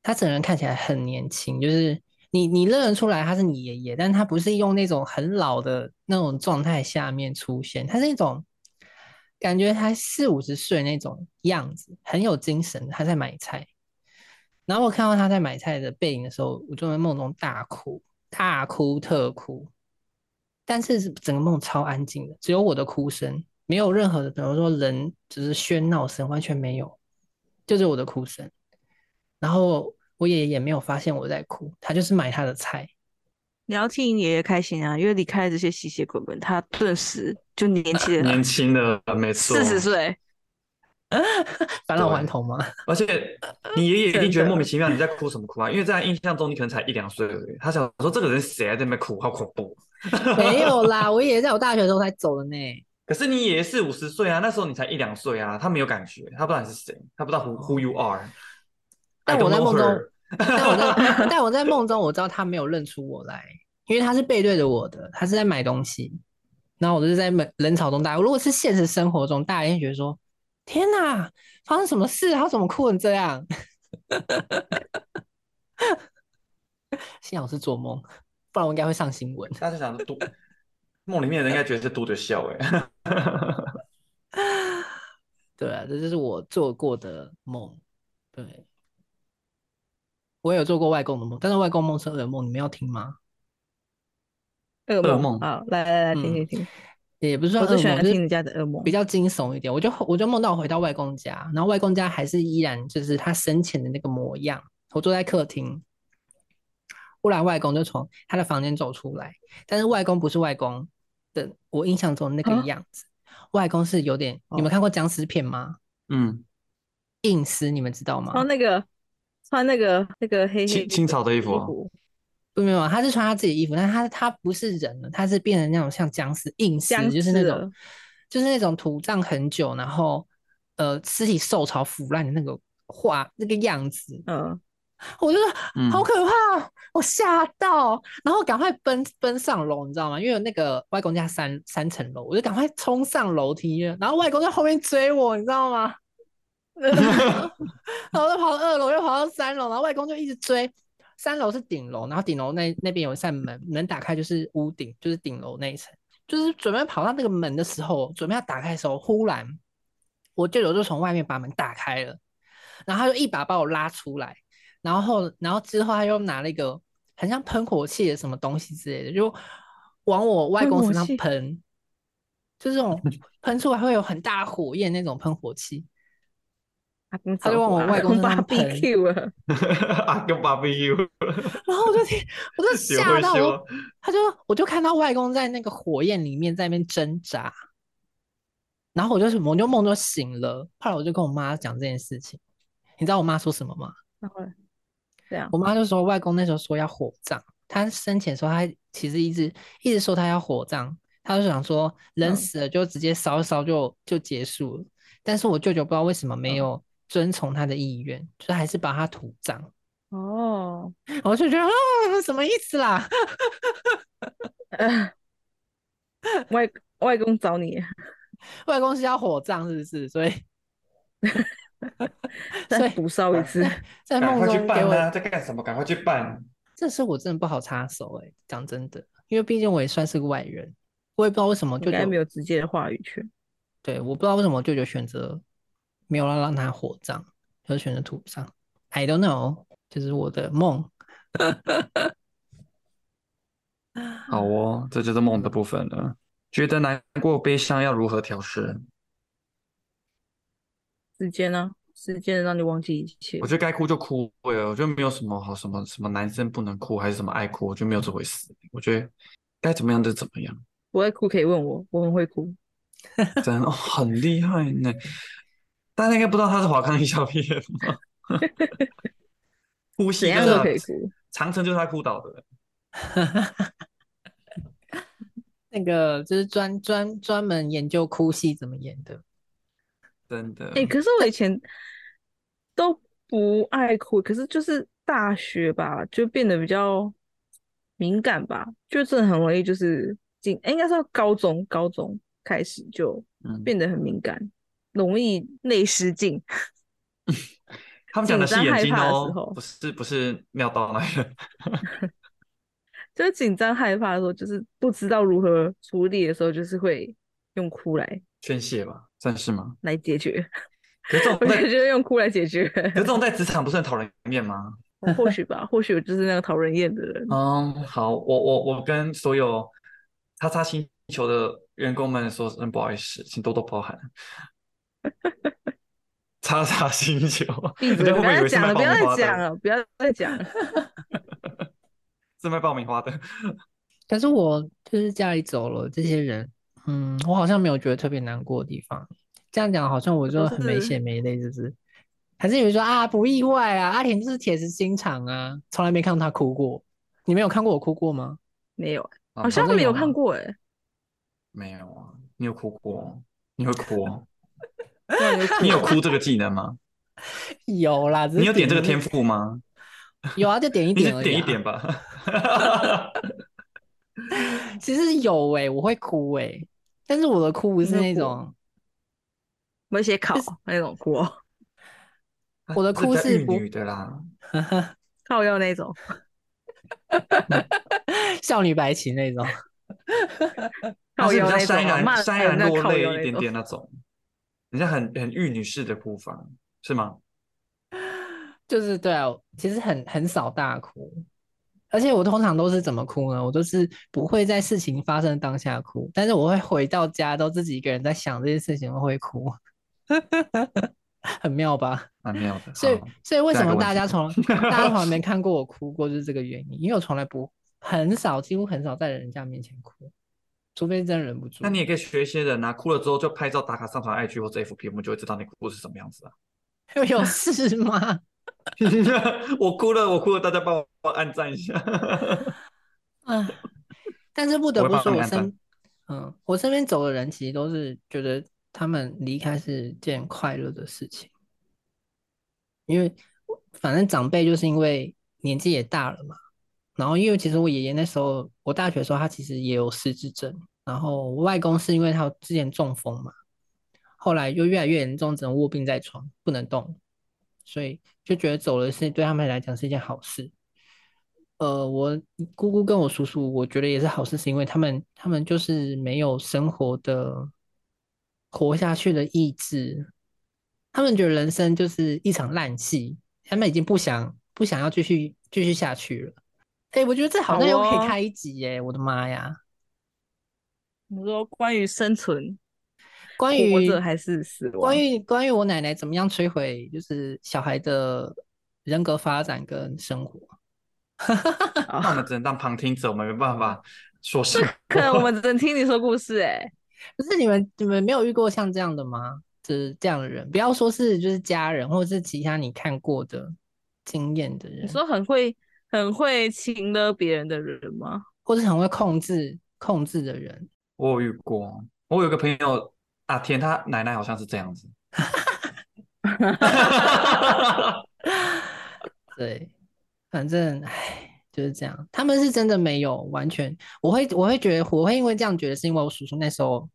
他整个人看起来很年轻，就是你你认得出来他是你爷爷，但他不是用那种很老的那种状态下面出现，他是那种感觉他四五十岁那种样子，很有精神，他在买菜。然后我看到他在买菜的背影的时候，我就在梦中大哭，大哭特哭。但是整个梦超安静的，只有我的哭声，没有任何的，比如说人只是喧闹声，完全没有，就是我的哭声。然后我爷爷也没有发现我在哭，他就是买他的菜。你要替你爷爷开心啊，因为离开了这些吸血鬼们，他顿时就年轻了 年轻的，没错。四十岁。返老还童吗？而且你爷爷 一定觉得莫名其妙，你在哭什么哭啊？因为在他印象中你可能才一两岁而已，他想说这个人谁在那边哭，好恐怖。没有啦，我爷爷在我大学的时候才走的呢。可是你爷爷四五十岁啊，那时候你才一两岁啊，他没有感觉，他不知道你是谁，他不知道 who who you are。但我在梦中但我在但我在梦中，我知道他没有认出我来，因为他是背对着我的，他是在买东西，然后我就是在人人潮中大。如果是现实生活中，大家一定觉得说：“天哪，发生什么事？他怎么哭成这样？” 幸好是做梦，不然我应该会上新闻。大家想说嘟，梦里面的人应该觉得是嘟着笑哎。对啊，这就是我做过的梦。对，我也有做过外公的梦，但是外公梦是噩梦，你们要听吗？噩噩梦好，来来来，听嗯听听，也不是说噩梦，我最喜欢就是听人家的噩梦比。较惊悚一点。我就我就梦到我回到外公家，然后外公家还是依然就是他生前的那个模样。我坐在客厅，忽然外公就从他的房间走出来，但是外公不是外公的我印象中那个啊样子，外公是有点，你们哦看过僵尸片吗？嗯，硬尸你们知道吗？哦那个穿那个那个黑黑清清朝的衣服啊？不没有，他是穿他自己的衣服，但是他他不是人了，他是变成那种像僵尸硬尸，就是那种就是那种土葬很久，然后呃尸体受潮腐烂的那个画那个样子，嗯，我就说嗯。好可怕，我吓到，然后赶快奔奔上楼，你知道吗？因为那个外公家三三层楼，我就赶快冲上楼梯了，然后外公在后面追我，你知道吗？然后我就跑到二楼，又跑到三楼，然后外公就一直追。三楼是顶楼，然后顶楼那那边有一扇门，门打开就是屋顶，就是顶楼那一层。就是准备跑到那个门的时候，准备要打开的时候，忽然我舅舅就从外面把门打开了，然后他就一把把我拉出来，然后然后之后他又拿了一个很像喷火器的什么东西之类的，就往我外公身上喷就这种喷出来会有很大火焰那种喷火器。阿公他就往我外公身上喷 BBQ 了，阿公 barbecue，然后我就听，我就有 吓到我，他就我就看到外公在那个火焰里面在那边挣扎，然后我就我就梦就醒了，后来我就跟我妈讲这件事情，你知道我妈说什么吗？然后呢这样我妈就说外公那时候说要火葬，他生前说他其实一直一直说他要火葬，他就想说人嗯死了就直接烧一烧就就结束了，但是我舅舅不知道为什么没嗯有遵从他的意愿，就是还是把他土葬。哦，我就觉得啊，什么意思啦？呃 外外公找你，外公是要火葬是不是？所以所以再补烧一次，在赶快去梦中给我！在干什么？赶快去办！这事我真的不好插手哎、讲真的，因为毕竟我也算是个外人，我也不知道为什么舅舅没有直接的话语权。对，我不知道为什么舅舅选择没有让让他火葬，就是选择土葬。I don't know，这是我的梦。好哦，这就是梦的部分了。觉得难过、悲伤要如何调试？时间呢？时间让你忘记一切我。觉得该哭就哭了，我觉得没有什么好什么什么男生不能哭，还是什么爱哭，我觉得没有这回事。我觉得该怎么样就怎么样，不会哭可以问我，我很会哭。真的、哦、很厉害呢。大家应该不知道他是华康艺校毕业的吗？呼吸怎样就是他都可以哭。长城就是他哭倒的。那个就是专专专门研究哭戏怎么演的。真的。哎、可是我以前都不爱哭，可是就是大学吧，就变得比较敏感吧，就真的很容易就是紧，哎应该说高中高中开始就嗯，变得很敏感，容易内失禁。他们讲的是眼睛哦候，不是不是尿道那个。就是紧张害怕的时候，就是不知道如何处理的时候，就是会用哭来宣泄吧，算是吗？来解决。可是这种 我觉，得就是用哭来解决。可是这种在职场不是很讨人厌吗？或许吧，或许我就是那个讨人厌的人。嗯，好，我我我跟所有叉叉星球的员工们说声不好意思，请多多包涵。叉叉星球，不要再讲了，不要？再讲了，不要再讲了。是卖爆米花的。可是我就是家里走了这些人，嗯，我好像没有觉得特别难过的地方。这样讲好像我就很没是血没泪，是不是？还是有人说啊，不意外啊，阿田就是铁石心肠啊，从来没看到他哭过。你没有看过我哭过吗？没有，啊好像没有看过哎。没有啊？你有哭过？你会哭你有哭这个技能吗？有啦，你有点这个天赋吗？有啊，就点一你点而已、啊，是点一点吧。其实有哎、我会哭哎、但是我的哭不是那种，我写考那种哭哦，我的哭是不女的啦，靠右那种。少女白情那种。她是比靠右那种较潸然潸然落泪一点。点那种，人家很很玉女士的哭法是吗？就是对啊，其实很很少大哭，而且我通常都是怎么哭呢？我都是不会在事情发生当下哭，但是我会回到家都自己一个人在想这件事情，我会哭，很妙吧？蛮妙的。所以所以为什么大家从 大家从来没看过我哭过，就是这个原因，因为我从来不很少，几乎很少在人家面前哭，除非真的忍不住那。你也可以学一些人啊，哭了之后就拍照打卡上传 IG 或者 FB，我们就会知道你哭是什么样子啊。有事吗？我哭了，我哭了，大家帮我按赞一下。啊，但是不得不说，我身，嗯，我身边走的人其实都是觉得他们离开是件快乐的事情，因为反正长辈就是因为年纪也大了嘛，然后因为其实我爷爷那时候我大学的时候他其实也有失智症，然后我外公是因为他之前中风嘛，后来就越来越严重，只能卧病在床，不能动，所以就觉得走了是对他们来讲是一件好事。呃，我姑姑跟我叔叔，我觉得也是好事，是因为他们他们就是没有生活的活下去的意志，他们觉得人生就是一场烂戏，他们已经不想不想要继续继续下去了。哎，我觉得这好像又可以开一集耶！我的妈呀，你说关于生存，关于活着还是死亡？关于关于我奶奶怎么样摧毁就是小孩的人格发展跟生活。那我们只能当旁听者，我们没办法说什么。可能我们只能听你说故事、哎，可是你们你们没有遇过像这样的吗？就是这样的人，不要说是就是家人，或者是其他你看过的经验的人，你说很会很会亲勒别人的人吗？或是很会控制控制的人。我有遇过，我有个朋友阿田，他奶奶好像是这样子。对，反正唉，就是这样。他们是真的没有完全，我会我会觉得我会因为这样觉得，是因为我叔叔那时候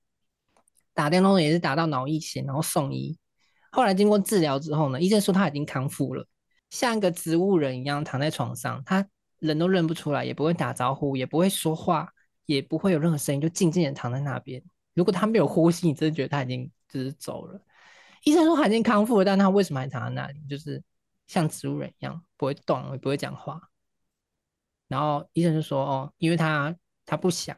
打电动也是打到脑溢血，然后送医。后来经过治疗之后呢，医生说他已经康复了，像一个植物人一样躺在床上，他人都认不出来，也不会打招呼，也不会说话，也不会有任何声音，就静静的躺在那边。如果他没有呼吸，你真的觉得他已经就是走了。医生说他已经康复了，但他为什么还躺在那里？就是像植物人一样，不会动，也不会讲话。然后医生就说：“哦，因为他他不想，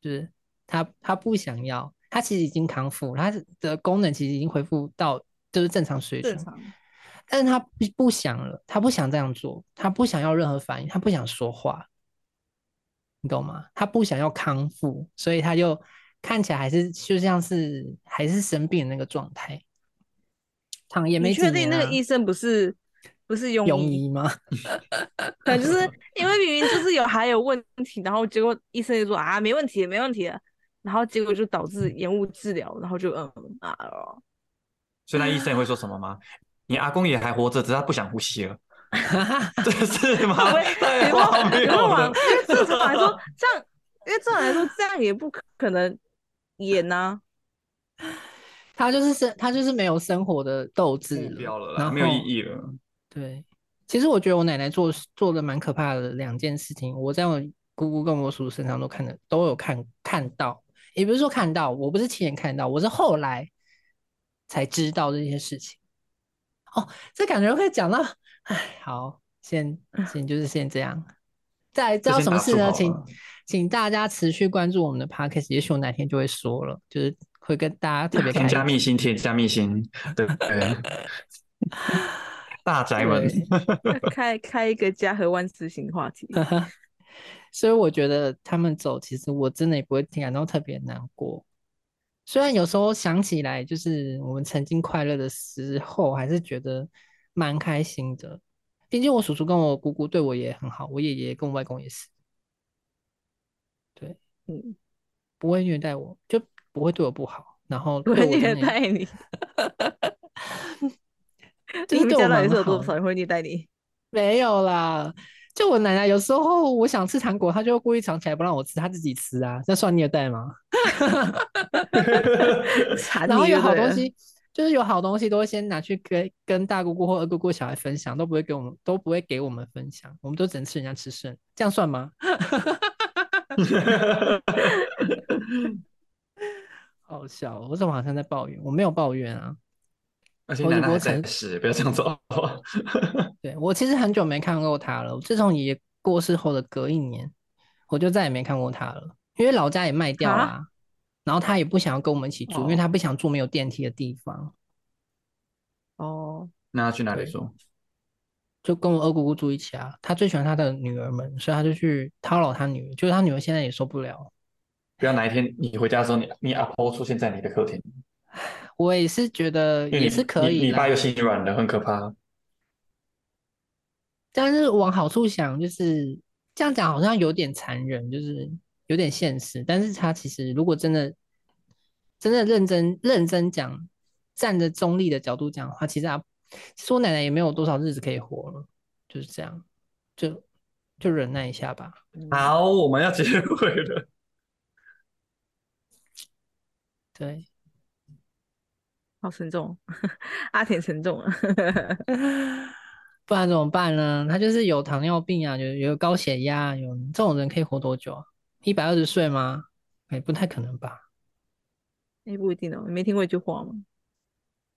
就是他他不想要，他其实已经康复，他的功能其实已经恢复到就是正常水准正，常，但是他不不想了，他不想这样做，他不想要任何反应，他不想说话，你懂吗？他不想要康复，所以他就看起来还是就像是还是生病的那个状态，躺也没确定那个医生不是 不是庸庸医？医吗？可能就是因为明明就是有还有问题，然后结果医生就说啊没问题没问题了，然后结果就导致延误治疗，然后就嗯啊哦，所以那医生也会说什么吗？你阿公也还活着，只是他不想呼吸了，这是吗？会不会太你荒问你谬了问完，因。为正常来说这样，因为正常来说这样也不可能演呐、他就是生，他就是没有生活的斗志然啦，没有意义了。对，其实我觉得我奶奶做做的蛮可怕的两件事情，我在我姑姑跟我叔叔身上都看的都有看看到，也不是说看到，我不是亲眼看到，我是后来才知道这些事情。哦，这感觉会讲到，哎，好，先先就是先这样。再来知道什么事呢？请请大家持续关注我们的 podcast，也许我哪天就会说了，就是会跟大家特别开添加密心，添加密心，对对。大宅门，开开一个家和万事兴话题，所以我觉得他们走，其实我真的也不会听感到特别难过。虽然有时候想起来，就是我们曾经快乐的时候，还是觉得蛮开心的。毕竟我叔叔跟我姑姑对我也很好，我爷爷跟我外公也是，对，嗯，不会虐待我，就不会对我不好，然后不会虐待你。你们家到底是有多少人会虐待你？没有啦，就我奶奶有时候我想吃糖果，她就会故意藏起来不让我吃，她自己吃啊，这算虐待吗？然后有好东西，就是有好东西都会先拿去跟跟大姑姑或二姑姑小孩分享，都不会给我们都不会给我们分享，我们都只能吃人家吃剩，这样算吗？好笑哦，我怎么好像在抱怨？我没有抱怨啊。而且我奶奶还在世，不要这样做。对我其实很久没看过他了，自从爷爷过世后的隔一年，我就再也没看过他了，因为老家也卖掉啊，然后他也不想要跟我们一起住，因为哦他不想住没有电梯的地方，哦，那他去哪里住？就跟我二姑姑住一起啊。他最喜欢他的女儿们，所以他就去叨扰他女儿，就是他女儿现在也受不了。不要哪一天你回家的时候，你你阿婆出现在你的客厅，我也是觉得也是可以啦你你爸又心软了，很可怕。但是往好处想，就是这样讲好像有点残忍，就是有点现实。但是他其实如果真的真的认真认真讲，站着中立的角度讲的话，其实啊其实我奶奶也没有多少日子可以活了，就是这样，就就忍耐一下吧。好，我们要结尾了。对，好沉重，阿田沉重了。不然怎么办呢？他就是有糖尿病啊，有有高血压，有这种人可以活多久啊？一百二十岁吗？哎，不太可能吧。哎，不一定哦，你没听过一句话吗？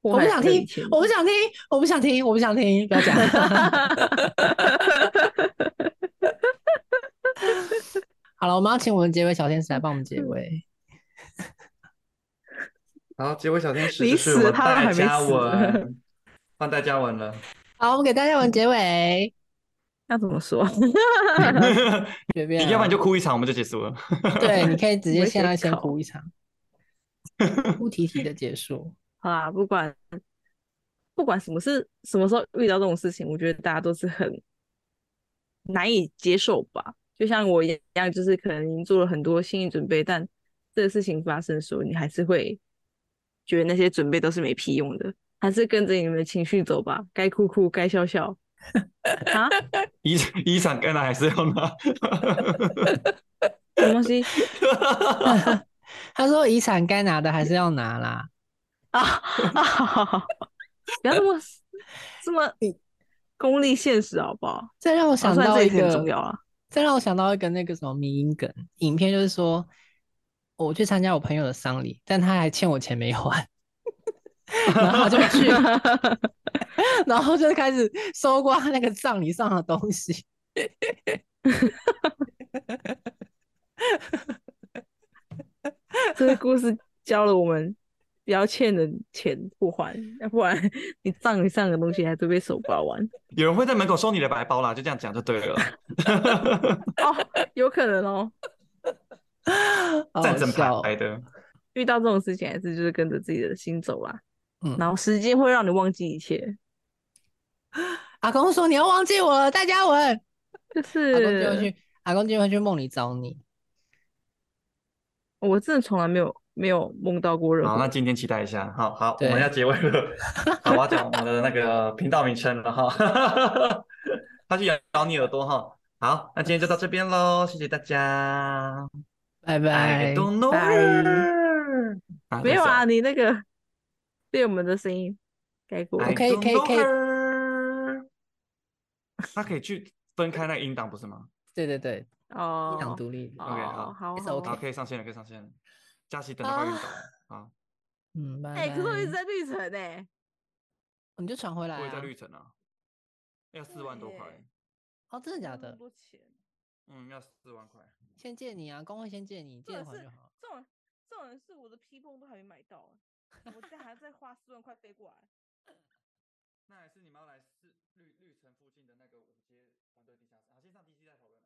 我不想听，我不想。想听，我不想听，我不想听，不要讲。好了，我们要请我们结尾小天使来帮我们结尾。好，结尾小天使你就是我们死他还戴嘉没死文，换戴嘉文了。好，我们给大家文结尾，要怎么说？随便、啊。你要不然就哭一场，我们就结束了。对，你可以直接现在先哭一场，哭啼啼的结束。好啊，不管不管什么事，什么时候遇到这种事情，我觉得大家都是很难以接受吧。就像我一样，就是可能已经做了很多心理准备，但这个事情发生的时候，你还是会觉得那些准备都是没屁用的，还是跟着你们的情绪走吧，该哭哭，该笑笑。啊，遗遗产该拿还是要拿。什么东西 他说遗产该拿的还是要拿啦。啊啊！不要这么这么功利现实好不好？这让我啊想到一个，重要啊。这让我想到一个那个什么迷因梗影片，就是说我去参加我朋友的丧礼，但他还欠我钱没还，然后就去，然后就开始搜刮那个葬礼上的东西。这个故事教了我们不要欠人钱不还，要不然你葬礼上的东西还都被手刮完。有人会在门口收你的白包啦，就这样讲就对了。哦，有可能哦。好战争好笑哦牌的，遇到这种事情，还是就是跟着自己的心走啦。嗯然后时间会让你忘记一切，阿公说你要忘记我了，戴嘉文。就阿公就会去，阿公就会去梦里找你。我真的从来没有没有梦到过任好，那今天期待一下。好好，我对们要结尾了。好，我要讲我们的那个频道名称了哈。他去咬咬你耳朵哈。好，那今天就到这边喽，谢谢大家。拜 I 拜。don't know 拜 her。啊没有啊，你那个对我们的声音改过说 I 可以 don't 可以 know 可以他可以去分开那个音档，不是吗对对对，哦一档独立。哦？OK，好，好好 OK，可以上线了，可以上线了。佳琪等到快晕倒了。好，嗯，拜哎，可是我一直。在绿城哎，你就传回来我也在啊。绿城啊，要四万多块。哦，真的假的？多钱。嗯，要四万块。先借你啊，工会先借你，借好就好。这种这种人是我的披风都还没买到，我现在还在花四万块飞过来。那还是你们要来市绿绿城附近的那个五阶团队地下室？好，先上 DC 再讨论。